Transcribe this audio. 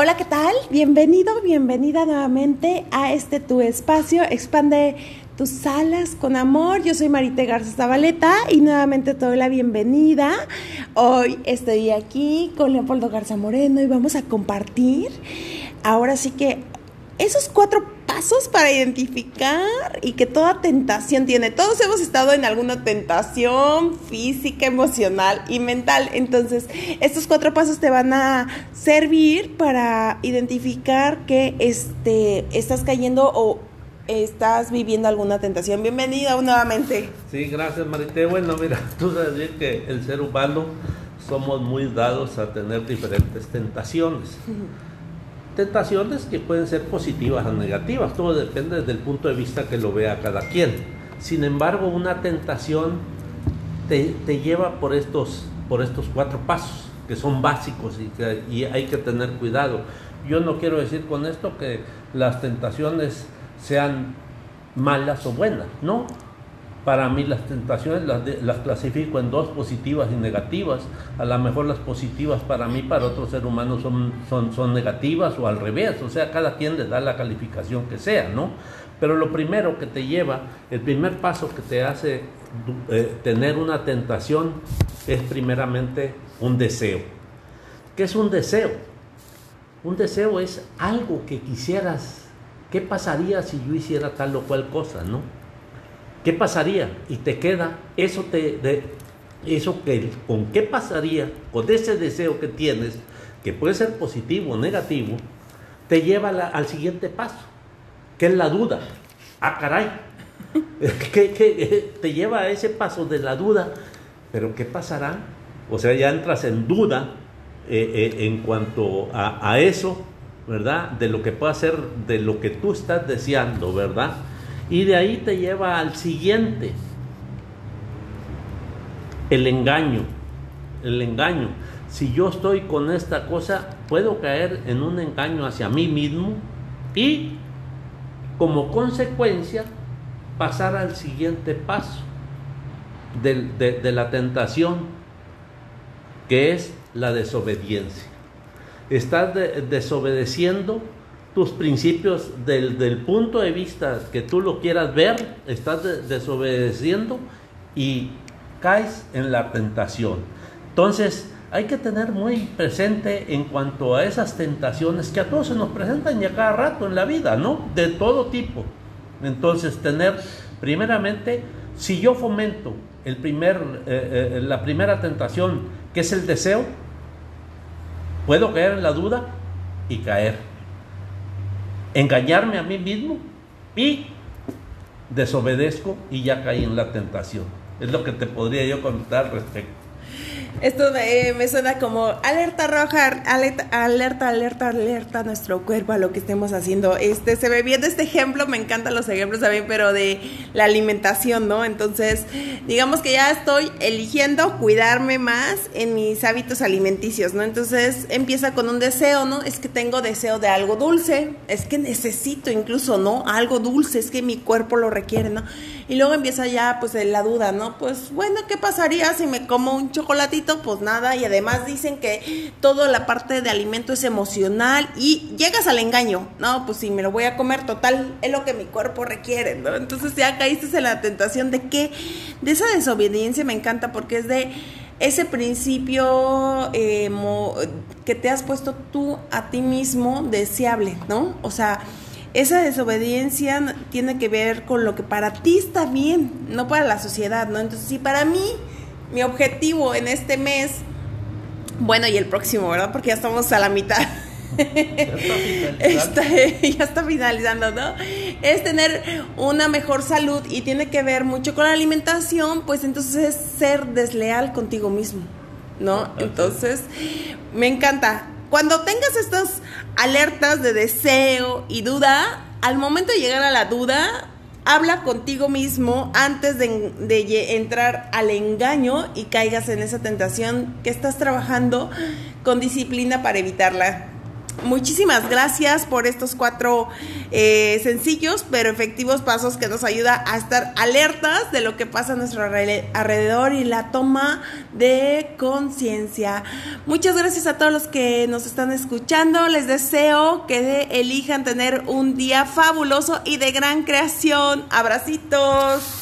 Hola, ¿qué tal? Bienvenido, bienvenida nuevamente a este tu espacio. Expande tus alas con amor. Yo soy Marita Garza Zabaleta y nuevamente te doy la bienvenida. Hoy estoy aquí con Leopoldo Garza Moreno y vamos a compartir ahora sí que esos cuatro pasos para identificar y que toda tentación tiene. Todos hemos estado en alguna tentación física, emocional y mental. Entonces, estos cuatro pasos te van a servir para identificar que este, estás cayendo o estás viviendo alguna tentación. Bienvenida nuevamente. Sí, gracias Marité. Bueno, mira, tú sabes que el ser humano somos muy dados a tener diferentes tentaciones tentaciones que pueden ser positivas o negativas, todo depende desde el punto de vista que lo vea cada quien. Sin embargo, una tentación te, lleva por estos, por estos cuatro pasos que son básicos y, y hay que tener cuidado. Yo no quiero decir con esto que las tentaciones sean malas o buenas, no, para mí las tentaciones las, clasifico en dos, positivas y negativas. A lo mejor las positivas para mí, para otro ser humano son, son, son negativas o al revés. O sea, cada quien le da la calificación que sea, ¿no? Pero lo primero que te lleva, el primer paso que te hace eh, tener una tentación es primeramente un deseo. ¿Qué es un deseo? Un deseo es algo que quisieras. ¿Qué pasaría si yo hiciera tal o cual cosa, no? ¿Qué pasaría? Y te queda eso te eso que con qué pasaría con ese deseo que tienes, que puede ser positivo o negativo, te lleva al siguiente paso, que es la duda. Ah, caray. que, te lleva a ese paso de la duda, pero ¿qué pasará? O sea, ya entras en duda eh, eh, en cuanto a, a eso, ¿verdad? De lo que puede ser, de lo que tú estás deseando, ¿verdad? Y de ahí te lleva al siguiente, el engaño. El engaño. Si yo estoy con esta cosa, puedo caer en un engaño hacia mí mismo y como consecuencia pasar al siguiente paso de, la tentación, que es la desobediencia. Estás desobedeciendo tus principios del, punto de vista que tú lo quieras ver, estás desobedeciendo y caes en la tentación. Entonces, hay que tener muy presente en cuanto a esas tentaciones que a todos se nos presentan ya cada rato en la vida, ¿no? De todo tipo. Entonces, tener, primeramente, si yo fomento el primer, eh, eh, la primera tentación, que es el deseo, puedo caer en la duda y caer engañarme a mí mismo y desobedezco y ya caí en la tentación. Es lo que te podría yo contar respecto. Esto me suena como alerta roja, alerta, alerta, alerta, alerta nuestro cuerpo a lo que estemos haciendo. Este, se ve bien este ejemplo, me encantan los ejemplos también, pero de la alimentación, ¿no? Entonces, digamos que ya estoy eligiendo cuidarme más en mis hábitos alimenticios, ¿no? Entonces empieza con un deseo, ¿no? Es que tengo deseo de algo dulce, es que necesito incluso, ¿no? Algo dulce, es que mi cuerpo lo requiere, ¿no? Y luego empieza ya, pues, la duda, ¿no? Pues, bueno, ¿qué pasaría si me como un chocolatito? Pues nada, y además dicen que toda la parte de alimento es emocional y llegas al engaño, no, pues si me lo voy a comer, total, es lo que mi cuerpo requiere, ¿no? Entonces ya caíste en la tentación de que, de esa desobediencia me encanta porque es de ese principio eh, que te has puesto tú a ti mismo deseable, ¿no? O sea, esa desobediencia tiene que ver con lo que para ti está bien, no para la sociedad, ¿no? Entonces, si para mí mi objetivo en este mes, bueno, y el próximo, ¿verdad? Porque ya estamos a la mitad. está, ya está finalizando, ¿no? Es tener una mejor salud y tiene que ver mucho con la alimentación, pues entonces es ser desleal contigo mismo, ¿no? Entonces, me encanta. Cuando tengas estas alertas de deseo y duda, al momento de llegar a la duda, habla contigo mismo antes de, entrar al engaño y caigas en esa tentación que estás trabajando con disciplina para evitarla. Muchísimas gracias por estos cuatro eh, sencillos pero efectivos pasos que nos ayuda a estar alertas de lo que pasa a nuestro alrededor y la toma de conciencia. Muchas gracias a todos los que nos están escuchando. Les deseo que elijan tener un día fabuloso y de gran creación. Abracitos.